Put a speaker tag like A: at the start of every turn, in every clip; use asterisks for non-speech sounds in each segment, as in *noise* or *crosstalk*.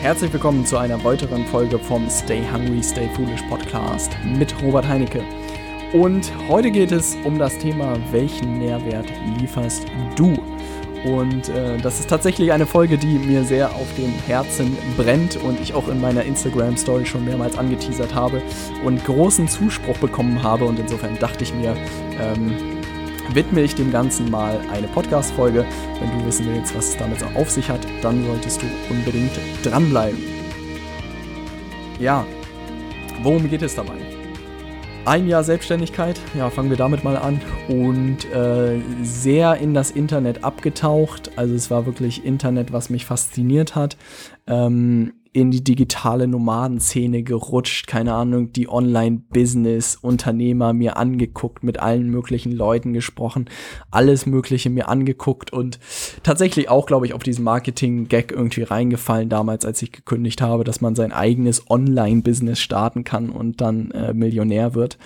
A: Herzlich willkommen zu einer weiteren Folge vom Stay Hungry, Stay Foolish Podcast mit Robert Heinecke. Und heute geht es um das Thema, welchen Mehrwert lieferst du? Und äh, das ist tatsächlich eine Folge, die mir sehr auf dem Herzen brennt und ich auch in meiner Instagram-Story schon mehrmals angeteasert habe und großen Zuspruch bekommen habe. Und insofern dachte ich mir, ähm, widme ich dem Ganzen mal eine Podcast-Folge. Wenn du wissen willst, was es damit so auf sich hat, dann solltest du unbedingt dranbleiben. Ja, worum geht es dabei? Ein Jahr Selbstständigkeit, ja, fangen wir damit mal an. Und äh, sehr in das Internet abgetaucht. Also es war wirklich Internet, was mich fasziniert hat. Ähm, in die digitale Nomadenszene gerutscht, keine Ahnung, die Online-Business-Unternehmer mir angeguckt, mit allen möglichen Leuten gesprochen, alles Mögliche mir angeguckt und tatsächlich auch, glaube ich, auf diesen Marketing-Gag irgendwie reingefallen damals, als ich gekündigt habe, dass man sein eigenes Online-Business starten kann und dann äh, Millionär wird.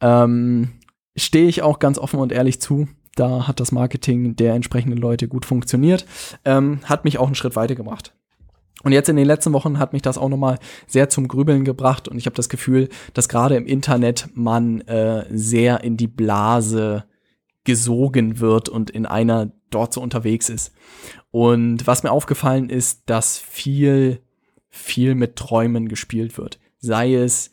A: Ähm, Stehe ich auch ganz offen und ehrlich zu. Da hat das Marketing der entsprechenden Leute gut funktioniert. Ähm, hat mich auch einen Schritt weitergebracht. Und jetzt in den letzten Wochen hat mich das auch nochmal sehr zum Grübeln gebracht und ich habe das Gefühl, dass gerade im Internet man äh, sehr in die Blase gesogen wird und in einer dort so unterwegs ist. Und was mir aufgefallen ist, dass viel, viel mit Träumen gespielt wird. Sei es,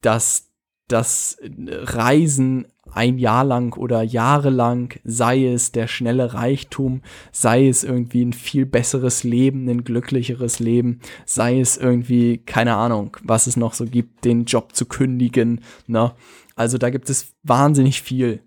A: dass das Reisen ein Jahr lang oder jahrelang, sei es der schnelle Reichtum, sei es irgendwie ein viel besseres Leben, ein glücklicheres Leben, sei es irgendwie, keine Ahnung, was es noch so gibt, den Job zu kündigen. Ne? Also da gibt es wahnsinnig viel.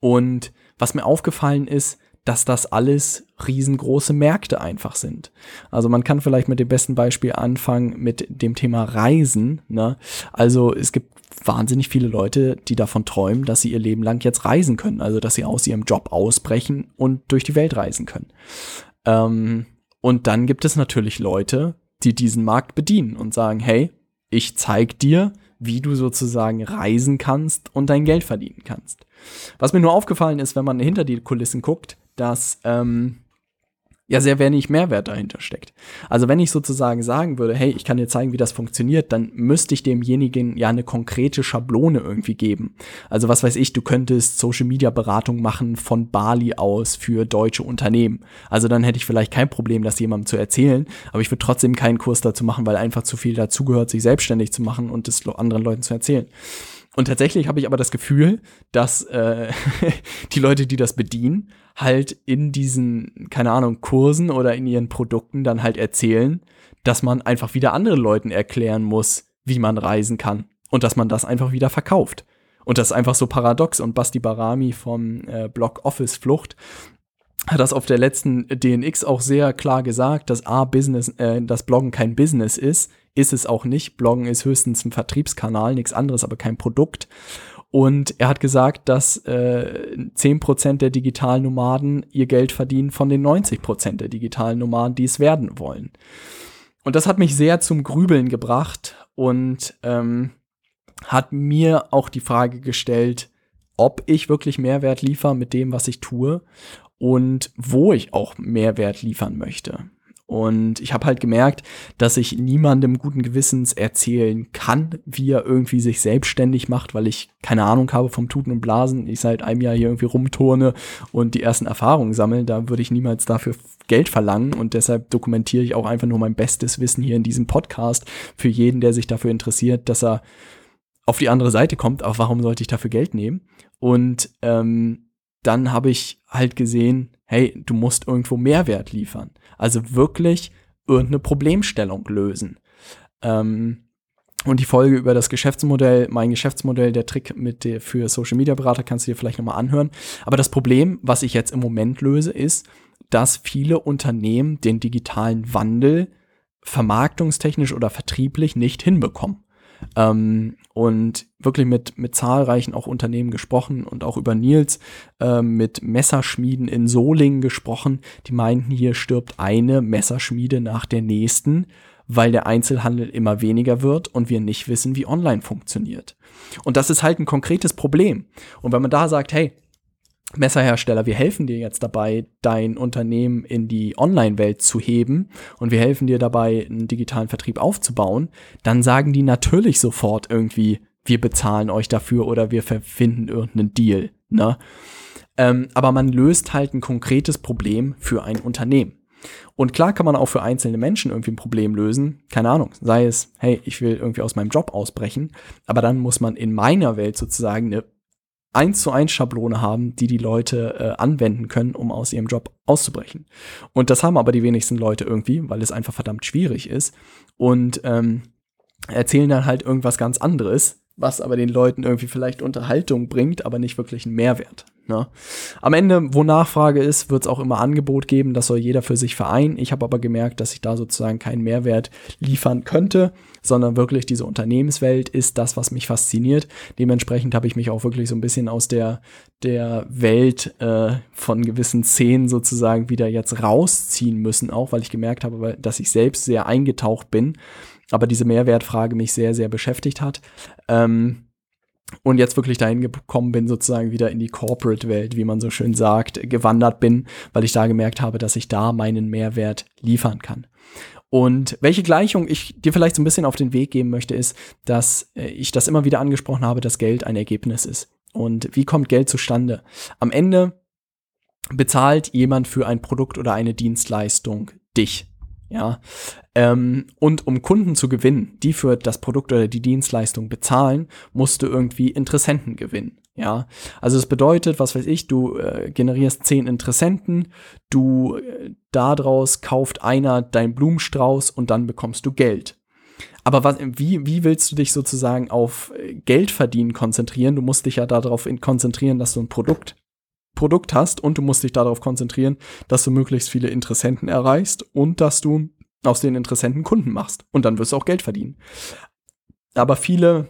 A: Und was mir aufgefallen ist, dass das alles riesengroße Märkte einfach sind. Also man kann vielleicht mit dem besten Beispiel anfangen mit dem Thema Reisen. Ne? Also es gibt wahnsinnig viele Leute, die davon träumen, dass sie ihr Leben lang jetzt reisen können. Also dass sie aus ihrem Job ausbrechen und durch die Welt reisen können. Ähm, und dann gibt es natürlich Leute, die diesen Markt bedienen und sagen, hey, ich zeig dir, wie du sozusagen reisen kannst und dein Geld verdienen kannst. Was mir nur aufgefallen ist, wenn man hinter die Kulissen guckt, dass ähm, ja sehr wenig Mehrwert dahinter steckt. Also wenn ich sozusagen sagen würde, hey, ich kann dir zeigen, wie das funktioniert, dann müsste ich demjenigen ja eine konkrete Schablone irgendwie geben. Also was weiß ich, du könntest Social Media Beratung machen von Bali aus für deutsche Unternehmen. Also dann hätte ich vielleicht kein Problem, das jemandem zu erzählen, aber ich würde trotzdem keinen Kurs dazu machen, weil einfach zu viel dazugehört, sich selbstständig zu machen und es anderen Leuten zu erzählen. Und tatsächlich habe ich aber das Gefühl, dass äh, *laughs* die Leute, die das bedienen, halt in diesen, keine Ahnung, Kursen oder in ihren Produkten dann halt erzählen, dass man einfach wieder anderen Leuten erklären muss, wie man reisen kann. Und dass man das einfach wieder verkauft. Und das ist einfach so paradox. Und Basti Barami vom äh, Blog Office Flucht hat das auf der letzten DNX auch sehr klar gesagt, dass A, Business, äh, das Bloggen kein Business ist, ist es auch nicht. Bloggen ist höchstens ein Vertriebskanal, nichts anderes, aber kein Produkt. Und er hat gesagt, dass äh, 10% der digitalen Nomaden ihr Geld verdienen von den 90% der digitalen Nomaden, die es werden wollen. Und das hat mich sehr zum Grübeln gebracht und ähm, hat mir auch die Frage gestellt, ob ich wirklich Mehrwert liefere mit dem, was ich tue und wo ich auch Mehrwert liefern möchte. Und ich habe halt gemerkt, dass ich niemandem guten Gewissens erzählen kann, wie er irgendwie sich selbstständig macht, weil ich keine Ahnung habe vom Tuten und Blasen. Ich seit einem Jahr hier irgendwie rumturne und die ersten Erfahrungen sammle. Da würde ich niemals dafür Geld verlangen und deshalb dokumentiere ich auch einfach nur mein bestes Wissen hier in diesem Podcast für jeden, der sich dafür interessiert, dass er auf die andere Seite kommt. Aber warum sollte ich dafür Geld nehmen? Und ähm, dann habe ich halt gesehen, hey, du musst irgendwo Mehrwert liefern. Also wirklich irgendeine Problemstellung lösen. Ähm, und die Folge über das Geschäftsmodell, mein Geschäftsmodell, der Trick mit der, für Social Media Berater kannst du dir vielleicht nochmal anhören. Aber das Problem, was ich jetzt im Moment löse, ist, dass viele Unternehmen den digitalen Wandel vermarktungstechnisch oder vertrieblich nicht hinbekommen. Ähm, und wirklich mit, mit zahlreichen auch Unternehmen gesprochen und auch über Nils äh, mit Messerschmieden in Solingen gesprochen. Die meinten, hier stirbt eine Messerschmiede nach der nächsten, weil der Einzelhandel immer weniger wird und wir nicht wissen, wie online funktioniert. Und das ist halt ein konkretes Problem. Und wenn man da sagt, hey, Messerhersteller, wir helfen dir jetzt dabei, dein Unternehmen in die Online-Welt zu heben und wir helfen dir dabei, einen digitalen Vertrieb aufzubauen, dann sagen die natürlich sofort irgendwie, wir bezahlen euch dafür oder wir verfinden irgendeinen Deal. Ne? Ähm, aber man löst halt ein konkretes Problem für ein Unternehmen. Und klar kann man auch für einzelne Menschen irgendwie ein Problem lösen. Keine Ahnung, sei es, hey, ich will irgendwie aus meinem Job ausbrechen. Aber dann muss man in meiner Welt sozusagen eine 1 zu 1 Schablone haben, die die Leute äh, anwenden können, um aus ihrem Job auszubrechen. Und das haben aber die wenigsten Leute irgendwie, weil es einfach verdammt schwierig ist. Und ähm, erzählen dann halt irgendwas ganz anderes, was aber den Leuten irgendwie vielleicht Unterhaltung bringt, aber nicht wirklich einen Mehrwert. Ne? Am Ende, wo Nachfrage ist, wird es auch immer Angebot geben, das soll jeder für sich vereinen. Ich habe aber gemerkt, dass ich da sozusagen keinen Mehrwert liefern könnte, sondern wirklich diese Unternehmenswelt ist das, was mich fasziniert. Dementsprechend habe ich mich auch wirklich so ein bisschen aus der, der Welt äh, von gewissen Szenen sozusagen wieder jetzt rausziehen müssen, auch weil ich gemerkt habe, dass ich selbst sehr eingetaucht bin, aber diese Mehrwertfrage mich sehr, sehr beschäftigt hat. Ähm, und jetzt wirklich dahin gekommen bin, sozusagen wieder in die Corporate-Welt, wie man so schön sagt, gewandert bin, weil ich da gemerkt habe, dass ich da meinen Mehrwert liefern kann. Und welche Gleichung ich dir vielleicht so ein bisschen auf den Weg geben möchte, ist, dass äh, ich das immer wieder angesprochen habe, dass Geld ein Ergebnis ist. Und wie kommt Geld zustande? Am Ende bezahlt jemand für ein Produkt oder eine Dienstleistung dich. Ja, ähm, und um Kunden zu gewinnen, die für das Produkt oder die Dienstleistung bezahlen, musst du irgendwie Interessenten gewinnen. Ja, also das bedeutet, was weiß ich, du äh, generierst zehn Interessenten, du äh, daraus kauft einer dein Blumenstrauß und dann bekommst du Geld. Aber was, wie, wie willst du dich sozusagen auf äh, Geld verdienen konzentrieren? Du musst dich ja darauf konzentrieren, dass du ein Produkt Produkt hast und du musst dich darauf konzentrieren, dass du möglichst viele Interessenten erreichst und dass du aus den Interessenten Kunden machst. Und dann wirst du auch Geld verdienen. Aber viele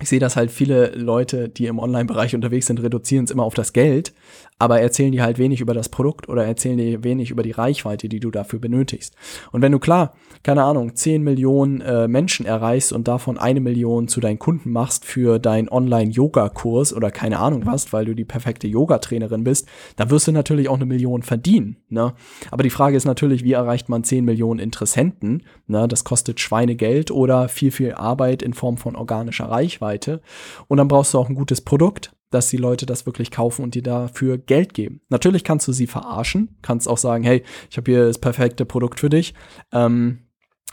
A: ich sehe, dass halt viele Leute, die im Online-Bereich unterwegs sind, reduzieren es immer auf das Geld, aber erzählen dir halt wenig über das Produkt oder erzählen dir wenig über die Reichweite, die du dafür benötigst. Und wenn du klar, keine Ahnung, 10 Millionen äh, Menschen erreichst und davon eine Million zu deinen Kunden machst für deinen Online-Yoga-Kurs oder keine Ahnung was, weil du die perfekte Yoga-Trainerin bist, dann wirst du natürlich auch eine Million verdienen. Ne? Aber die Frage ist natürlich, wie erreicht man 10 Millionen Interessenten? Ne? Das kostet Schweinegeld oder viel, viel Arbeit in Form von organischer. Reichweite. Und dann brauchst du auch ein gutes Produkt, dass die Leute das wirklich kaufen und dir dafür Geld geben. Natürlich kannst du sie verarschen, kannst auch sagen, hey, ich habe hier das perfekte Produkt für dich. Ähm,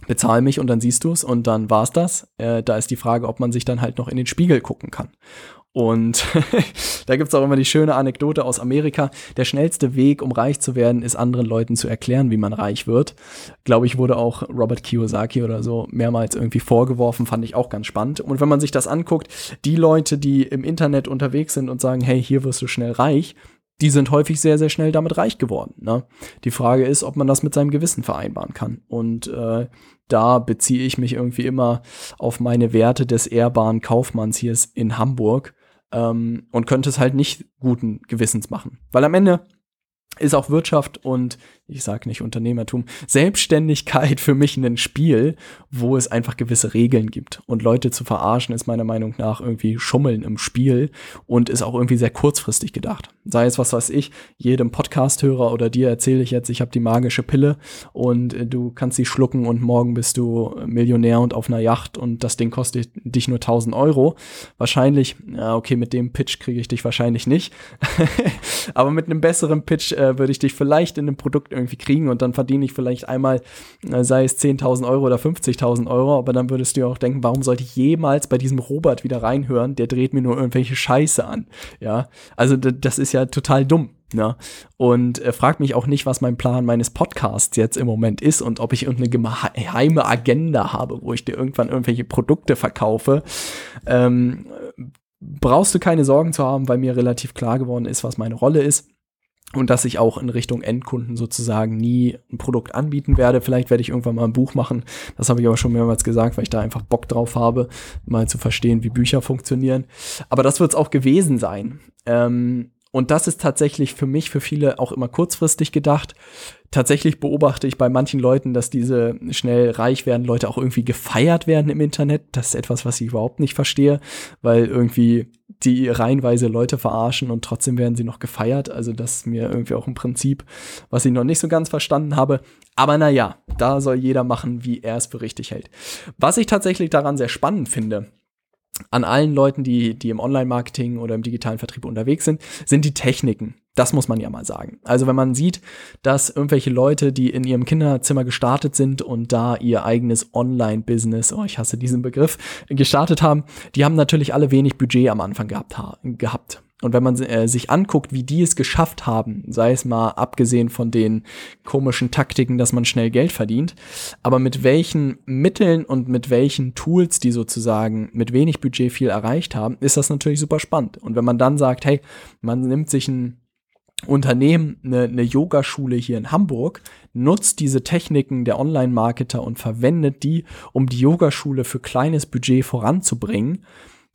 A: bezahl mich und dann siehst du es und dann war's das. Äh, da ist die Frage, ob man sich dann halt noch in den Spiegel gucken kann. Und *laughs* da gibt's auch immer die schöne Anekdote aus Amerika. Der schnellste Weg, um reich zu werden, ist anderen Leuten zu erklären, wie man reich wird. Glaube ich, wurde auch Robert Kiyosaki oder so mehrmals irgendwie vorgeworfen, fand ich auch ganz spannend. Und wenn man sich das anguckt, die Leute, die im Internet unterwegs sind und sagen, hey, hier wirst du schnell reich, die sind häufig sehr, sehr schnell damit reich geworden. Ne? Die Frage ist, ob man das mit seinem Gewissen vereinbaren kann. Und äh, da beziehe ich mich irgendwie immer auf meine Werte des ehrbaren Kaufmanns hier in Hamburg ähm, und könnte es halt nicht guten Gewissens machen. Weil am Ende ist auch Wirtschaft und ich sage nicht Unternehmertum, Selbstständigkeit für mich ein Spiel, wo es einfach gewisse Regeln gibt. Und Leute zu verarschen ist meiner Meinung nach irgendwie Schummeln im Spiel und ist auch irgendwie sehr kurzfristig gedacht. Sei es was weiß ich, jedem Podcast-Hörer oder dir erzähle ich jetzt, ich habe die magische Pille und äh, du kannst sie schlucken und morgen bist du Millionär und auf einer Yacht und das Ding kostet dich nur 1000 Euro. Wahrscheinlich, ja, okay, mit dem Pitch kriege ich dich wahrscheinlich nicht. *laughs* Aber mit einem besseren Pitch äh, würde ich dich vielleicht in einem Produkt irgendwie kriegen und dann verdiene ich vielleicht einmal, äh, sei es 10.000 Euro oder 50.000 Euro, aber dann würdest du ja auch denken, warum sollte ich jemals bei diesem Robert wieder reinhören? Der dreht mir nur irgendwelche Scheiße an. Ja, also das ist ja total dumm. Ja, und er fragt mich auch nicht, was mein Plan meines Podcasts jetzt im Moment ist und ob ich irgendeine geheime Agenda habe, wo ich dir irgendwann irgendwelche Produkte verkaufe. Ähm, brauchst du keine Sorgen zu haben, weil mir relativ klar geworden ist, was meine Rolle ist und dass ich auch in Richtung Endkunden sozusagen nie ein Produkt anbieten werde. Vielleicht werde ich irgendwann mal ein Buch machen. Das habe ich aber schon mehrmals gesagt, weil ich da einfach Bock drauf habe, mal zu verstehen, wie Bücher funktionieren. Aber das wird es auch gewesen sein. Ähm, und das ist tatsächlich für mich, für viele auch immer kurzfristig gedacht. Tatsächlich beobachte ich bei manchen Leuten, dass diese schnell reich werden Leute auch irgendwie gefeiert werden im Internet. Das ist etwas, was ich überhaupt nicht verstehe, weil irgendwie die reihenweise Leute verarschen und trotzdem werden sie noch gefeiert. Also das ist mir irgendwie auch ein Prinzip, was ich noch nicht so ganz verstanden habe. Aber naja, da soll jeder machen, wie er es für richtig hält. Was ich tatsächlich daran sehr spannend finde, an allen Leuten, die, die im Online-Marketing oder im digitalen Vertrieb unterwegs sind, sind die Techniken. Das muss man ja mal sagen. Also wenn man sieht, dass irgendwelche Leute, die in ihrem Kinderzimmer gestartet sind und da ihr eigenes Online-Business, oh, ich hasse diesen Begriff, gestartet haben, die haben natürlich alle wenig Budget am Anfang gehabt. gehabt. Und wenn man äh, sich anguckt, wie die es geschafft haben, sei es mal abgesehen von den komischen Taktiken, dass man schnell Geld verdient, aber mit welchen Mitteln und mit welchen Tools die sozusagen mit wenig Budget viel erreicht haben, ist das natürlich super spannend. Und wenn man dann sagt, hey, man nimmt sich ein Unternehmen, eine, eine Yogaschule hier in Hamburg, nutzt diese Techniken der Online-Marketer und verwendet die, um die Yogaschule für kleines Budget voranzubringen,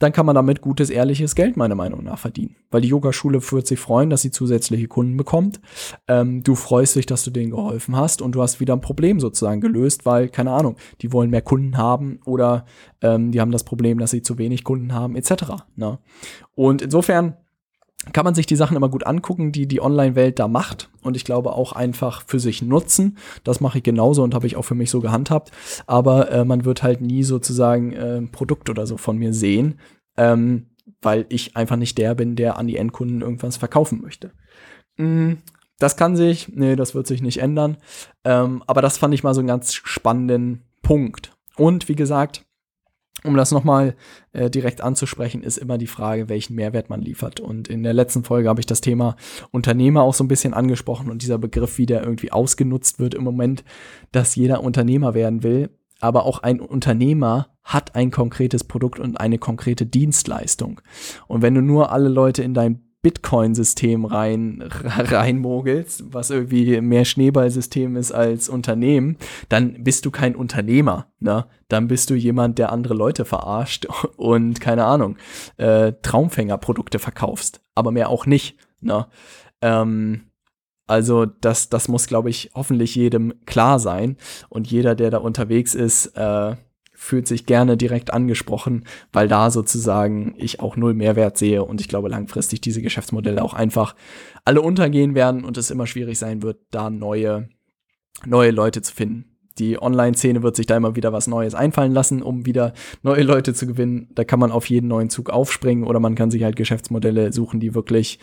A: dann kann man damit gutes, ehrliches Geld meiner Meinung nach verdienen. Weil die Yogaschule wird sich freuen, dass sie zusätzliche Kunden bekommt. Ähm, du freust dich, dass du denen geholfen hast und du hast wieder ein Problem sozusagen gelöst, weil, keine Ahnung, die wollen mehr Kunden haben oder ähm, die haben das Problem, dass sie zu wenig Kunden haben, etc. Ne? Und insofern kann man sich die Sachen immer gut angucken, die die Online-Welt da macht und ich glaube auch einfach für sich nutzen. Das mache ich genauso und habe ich auch für mich so gehandhabt. Aber äh, man wird halt nie sozusagen äh, ein Produkt oder so von mir sehen, ähm, weil ich einfach nicht der bin, der an die Endkunden irgendwas verkaufen möchte. Mm, das kann sich, nee, das wird sich nicht ändern. Ähm, aber das fand ich mal so einen ganz spannenden Punkt. Und wie gesagt, um das nochmal äh, direkt anzusprechen, ist immer die Frage, welchen Mehrwert man liefert. Und in der letzten Folge habe ich das Thema Unternehmer auch so ein bisschen angesprochen und dieser Begriff, wie der irgendwie ausgenutzt wird im Moment, dass jeder Unternehmer werden will. Aber auch ein Unternehmer hat ein konkretes Produkt und eine konkrete Dienstleistung. Und wenn du nur alle Leute in dein Bitcoin-System rein, *laughs* reinmogelst, was irgendwie mehr Schneeballsystem ist als Unternehmen, dann bist du kein Unternehmer. Ne? Dann bist du jemand, der andere Leute verarscht *laughs* und keine Ahnung, äh, Traumfängerprodukte verkaufst. Aber mehr auch nicht. Ne? Ähm, also das, das muss, glaube ich, hoffentlich jedem klar sein. Und jeder, der da unterwegs ist, äh, fühlt sich gerne direkt angesprochen, weil da sozusagen ich auch null Mehrwert sehe und ich glaube langfristig diese Geschäftsmodelle auch einfach alle untergehen werden und es immer schwierig sein wird, da neue, neue Leute zu finden. Die Online-Szene wird sich da immer wieder was Neues einfallen lassen, um wieder neue Leute zu gewinnen. Da kann man auf jeden neuen Zug aufspringen oder man kann sich halt Geschäftsmodelle suchen, die wirklich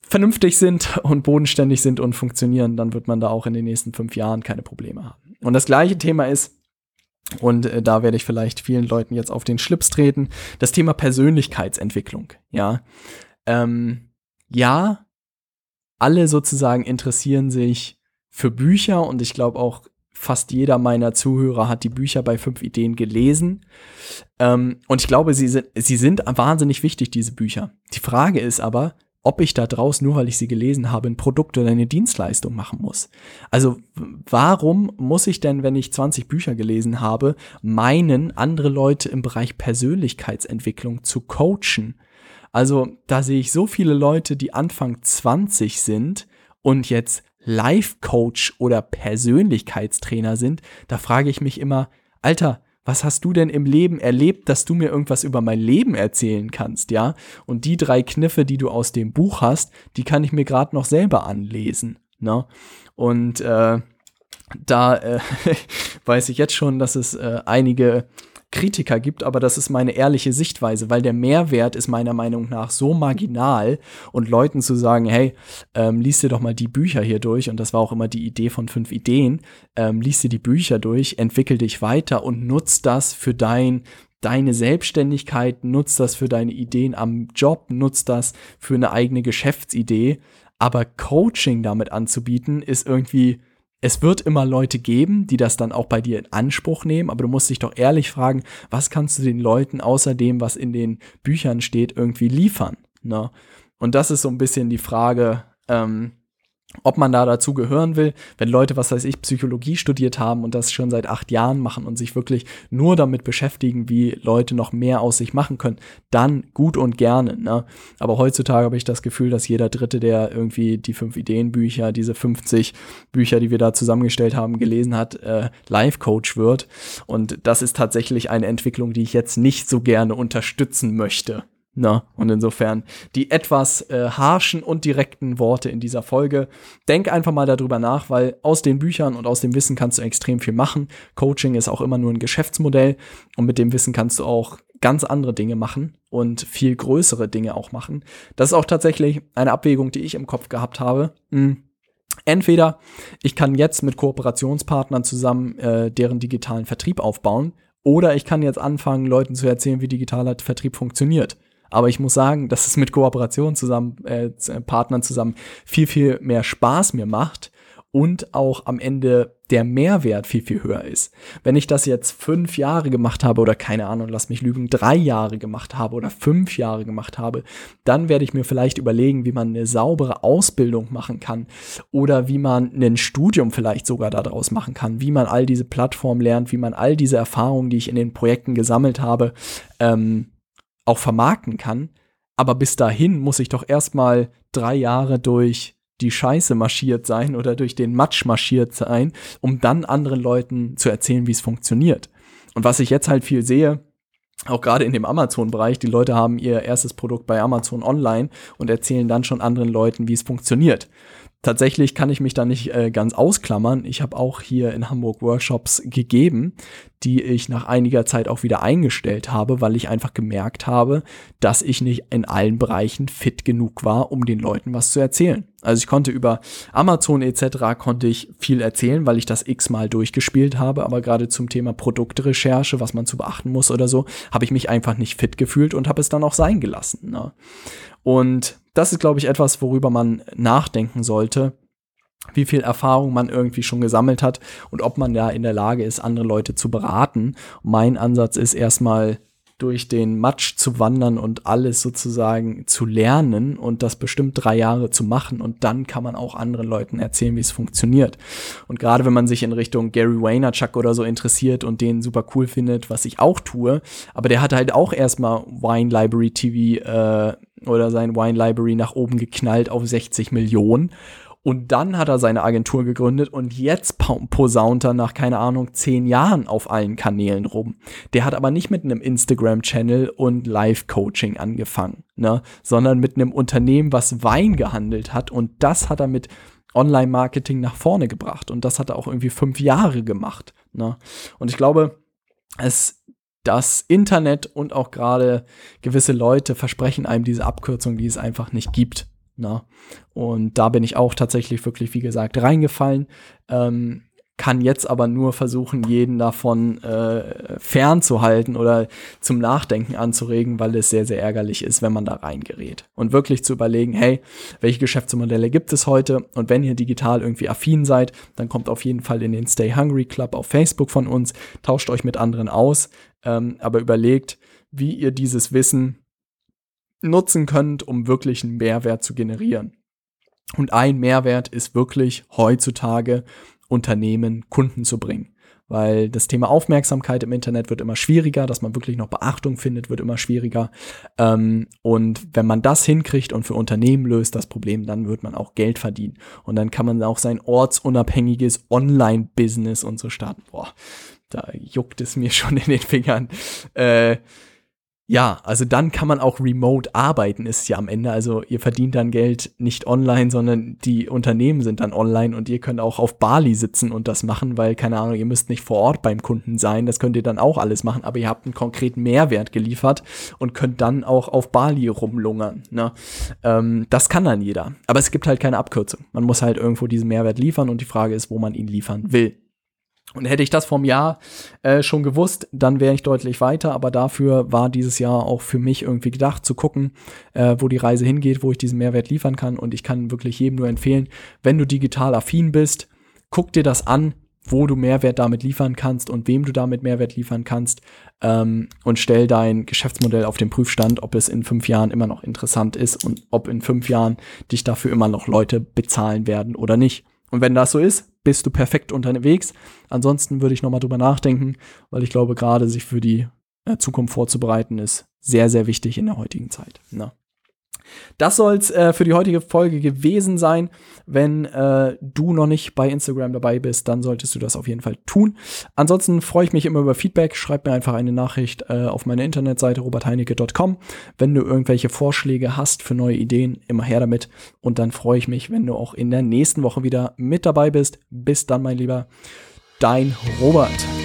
A: vernünftig sind und bodenständig sind und funktionieren. Dann wird man da auch in den nächsten fünf Jahren keine Probleme haben. Und das gleiche Thema ist, und äh, da werde ich vielleicht vielen Leuten jetzt auf den Schlips treten. Das Thema Persönlichkeitsentwicklung, ja. Ähm, ja, alle sozusagen interessieren sich für Bücher und ich glaube auch fast jeder meiner Zuhörer hat die Bücher bei fünf Ideen gelesen. Ähm, und ich glaube, sie sind, sie sind wahnsinnig wichtig, diese Bücher. Die Frage ist aber, ob ich da draußen, nur weil ich sie gelesen habe, ein Produkt oder eine Dienstleistung machen muss. Also warum muss ich denn, wenn ich 20 Bücher gelesen habe, meinen, andere Leute im Bereich Persönlichkeitsentwicklung zu coachen? Also da sehe ich so viele Leute, die Anfang 20 sind und jetzt Life-Coach oder Persönlichkeitstrainer sind. Da frage ich mich immer, Alter, was hast du denn im Leben erlebt, dass du mir irgendwas über mein Leben erzählen kannst, ja? Und die drei Kniffe, die du aus dem Buch hast, die kann ich mir gerade noch selber anlesen, ne? Und äh, da äh, *laughs* weiß ich jetzt schon, dass es äh, einige Kritiker gibt, aber das ist meine ehrliche Sichtweise, weil der Mehrwert ist meiner Meinung nach so marginal und Leuten zu sagen, hey, ähm, lies dir doch mal die Bücher hier durch und das war auch immer die Idee von fünf Ideen, ähm, lies dir die Bücher durch, entwickel dich weiter und nutz das für dein deine Selbstständigkeit, nutz das für deine Ideen am Job, nutz das für eine eigene Geschäftsidee, aber Coaching damit anzubieten ist irgendwie es wird immer Leute geben, die das dann auch bei dir in Anspruch nehmen, aber du musst dich doch ehrlich fragen, was kannst du den Leuten außer dem, was in den Büchern steht, irgendwie liefern? Ne? Und das ist so ein bisschen die Frage, ähm, ob man da dazu gehören will, wenn Leute, was weiß ich, Psychologie studiert haben und das schon seit acht Jahren machen und sich wirklich nur damit beschäftigen, wie Leute noch mehr aus sich machen können, dann gut und gerne. Ne? Aber heutzutage habe ich das Gefühl, dass jeder Dritte, der irgendwie die fünf Ideenbücher, diese 50 Bücher, die wir da zusammengestellt haben, gelesen hat, äh, Life-Coach wird. Und das ist tatsächlich eine Entwicklung, die ich jetzt nicht so gerne unterstützen möchte. Na, und insofern die etwas äh, harschen und direkten Worte in dieser Folge. Denk einfach mal darüber nach, weil aus den Büchern und aus dem Wissen kannst du extrem viel machen. Coaching ist auch immer nur ein Geschäftsmodell und mit dem Wissen kannst du auch ganz andere Dinge machen und viel größere Dinge auch machen. Das ist auch tatsächlich eine Abwägung, die ich im Kopf gehabt habe. Hm. Entweder ich kann jetzt mit Kooperationspartnern zusammen äh, deren digitalen Vertrieb aufbauen, oder ich kann jetzt anfangen, Leuten zu erzählen, wie digitaler Vertrieb funktioniert. Aber ich muss sagen, dass es mit Kooperation zusammen, äh, Partnern zusammen viel, viel mehr Spaß mir macht und auch am Ende der Mehrwert viel, viel höher ist. Wenn ich das jetzt fünf Jahre gemacht habe oder keine Ahnung, lass mich lügen, drei Jahre gemacht habe oder fünf Jahre gemacht habe, dann werde ich mir vielleicht überlegen, wie man eine saubere Ausbildung machen kann oder wie man ein Studium vielleicht sogar daraus machen kann, wie man all diese Plattformen lernt, wie man all diese Erfahrungen, die ich in den Projekten gesammelt habe, ähm, auch vermarkten kann. Aber bis dahin muss ich doch erstmal drei Jahre durch die Scheiße marschiert sein oder durch den Matsch marschiert sein, um dann anderen Leuten zu erzählen, wie es funktioniert. Und was ich jetzt halt viel sehe, auch gerade in dem Amazon-Bereich, die Leute haben ihr erstes Produkt bei Amazon online und erzählen dann schon anderen Leuten, wie es funktioniert. Tatsächlich kann ich mich da nicht äh, ganz ausklammern. Ich habe auch hier in Hamburg Workshops gegeben, die ich nach einiger Zeit auch wieder eingestellt habe, weil ich einfach gemerkt habe, dass ich nicht in allen Bereichen fit genug war, um den Leuten was zu erzählen. Also ich konnte über Amazon etc. konnte ich viel erzählen, weil ich das x-mal durchgespielt habe, aber gerade zum Thema Produktrecherche, was man zu beachten muss oder so, habe ich mich einfach nicht fit gefühlt und habe es dann auch sein gelassen. Ne? Und das ist, glaube ich, etwas, worüber man nachdenken sollte, wie viel Erfahrung man irgendwie schon gesammelt hat und ob man da in der Lage ist, andere Leute zu beraten. mein Ansatz ist erstmal durch den Matsch zu wandern und alles sozusagen zu lernen und das bestimmt drei Jahre zu machen und dann kann man auch anderen Leuten erzählen, wie es funktioniert. Und gerade wenn man sich in Richtung Gary Vaynerchuk oder so interessiert und den super cool findet, was ich auch tue, aber der hat halt auch erstmal Wine Library TV äh, oder sein Wine Library nach oben geknallt auf 60 Millionen. Und dann hat er seine Agentur gegründet und jetzt posaunt er nach, keine Ahnung, zehn Jahren auf allen Kanälen rum. Der hat aber nicht mit einem Instagram-Channel und Live-Coaching angefangen, ne? sondern mit einem Unternehmen, was Wein gehandelt hat. Und das hat er mit Online-Marketing nach vorne gebracht. Und das hat er auch irgendwie fünf Jahre gemacht. Ne? Und ich glaube, es das Internet und auch gerade gewisse Leute versprechen einem diese Abkürzung, die es einfach nicht gibt. Na? Ne? Und da bin ich auch tatsächlich wirklich, wie gesagt, reingefallen. Ähm, kann jetzt aber nur versuchen, jeden davon äh, fernzuhalten oder zum Nachdenken anzuregen, weil es sehr, sehr ärgerlich ist, wenn man da reingerät. Und wirklich zu überlegen, hey, welche Geschäftsmodelle gibt es heute? Und wenn ihr digital irgendwie affin seid, dann kommt auf jeden Fall in den Stay Hungry Club auf Facebook von uns, tauscht euch mit anderen aus, ähm, aber überlegt, wie ihr dieses Wissen nutzen könnt, um wirklich einen Mehrwert zu generieren. Und ein Mehrwert ist wirklich heutzutage Unternehmen Kunden zu bringen. Weil das Thema Aufmerksamkeit im Internet wird immer schwieriger, dass man wirklich noch Beachtung findet, wird immer schwieriger. Ähm, und wenn man das hinkriegt und für Unternehmen löst das Problem, dann wird man auch Geld verdienen. Und dann kann man auch sein ortsunabhängiges Online-Business und so starten. Boah, da juckt es mir *laughs* schon in den Fingern. Äh, ja, also dann kann man auch remote arbeiten, ist ja am Ende. Also ihr verdient dann Geld nicht online, sondern die Unternehmen sind dann online und ihr könnt auch auf Bali sitzen und das machen, weil, keine Ahnung, ihr müsst nicht vor Ort beim Kunden sein. Das könnt ihr dann auch alles machen, aber ihr habt einen konkreten Mehrwert geliefert und könnt dann auch auf Bali rumlungern. Ne? Ähm, das kann dann jeder. Aber es gibt halt keine Abkürzung. Man muss halt irgendwo diesen Mehrwert liefern und die Frage ist, wo man ihn liefern will. Und hätte ich das vom Jahr äh, schon gewusst, dann wäre ich deutlich weiter. Aber dafür war dieses Jahr auch für mich irgendwie gedacht, zu gucken, äh, wo die Reise hingeht, wo ich diesen Mehrwert liefern kann. Und ich kann wirklich jedem nur empfehlen, wenn du digital affin bist, guck dir das an, wo du Mehrwert damit liefern kannst und wem du damit Mehrwert liefern kannst ähm, und stell dein Geschäftsmodell auf den Prüfstand, ob es in fünf Jahren immer noch interessant ist und ob in fünf Jahren dich dafür immer noch Leute bezahlen werden oder nicht. Und wenn das so ist, bist du perfekt unterwegs. Ansonsten würde ich nochmal drüber nachdenken, weil ich glaube, gerade sich für die äh, Zukunft vorzubereiten ist sehr, sehr wichtig in der heutigen Zeit. Na. Das soll es äh, für die heutige Folge gewesen sein. Wenn äh, du noch nicht bei Instagram dabei bist, dann solltest du das auf jeden Fall tun. Ansonsten freue ich mich immer über Feedback. Schreib mir einfach eine Nachricht äh, auf meiner Internetseite robertheinecke.com. Wenn du irgendwelche Vorschläge hast für neue Ideen, immer her damit. Und dann freue ich mich, wenn du auch in der nächsten Woche wieder mit dabei bist. Bis dann, mein Lieber. Dein Robert.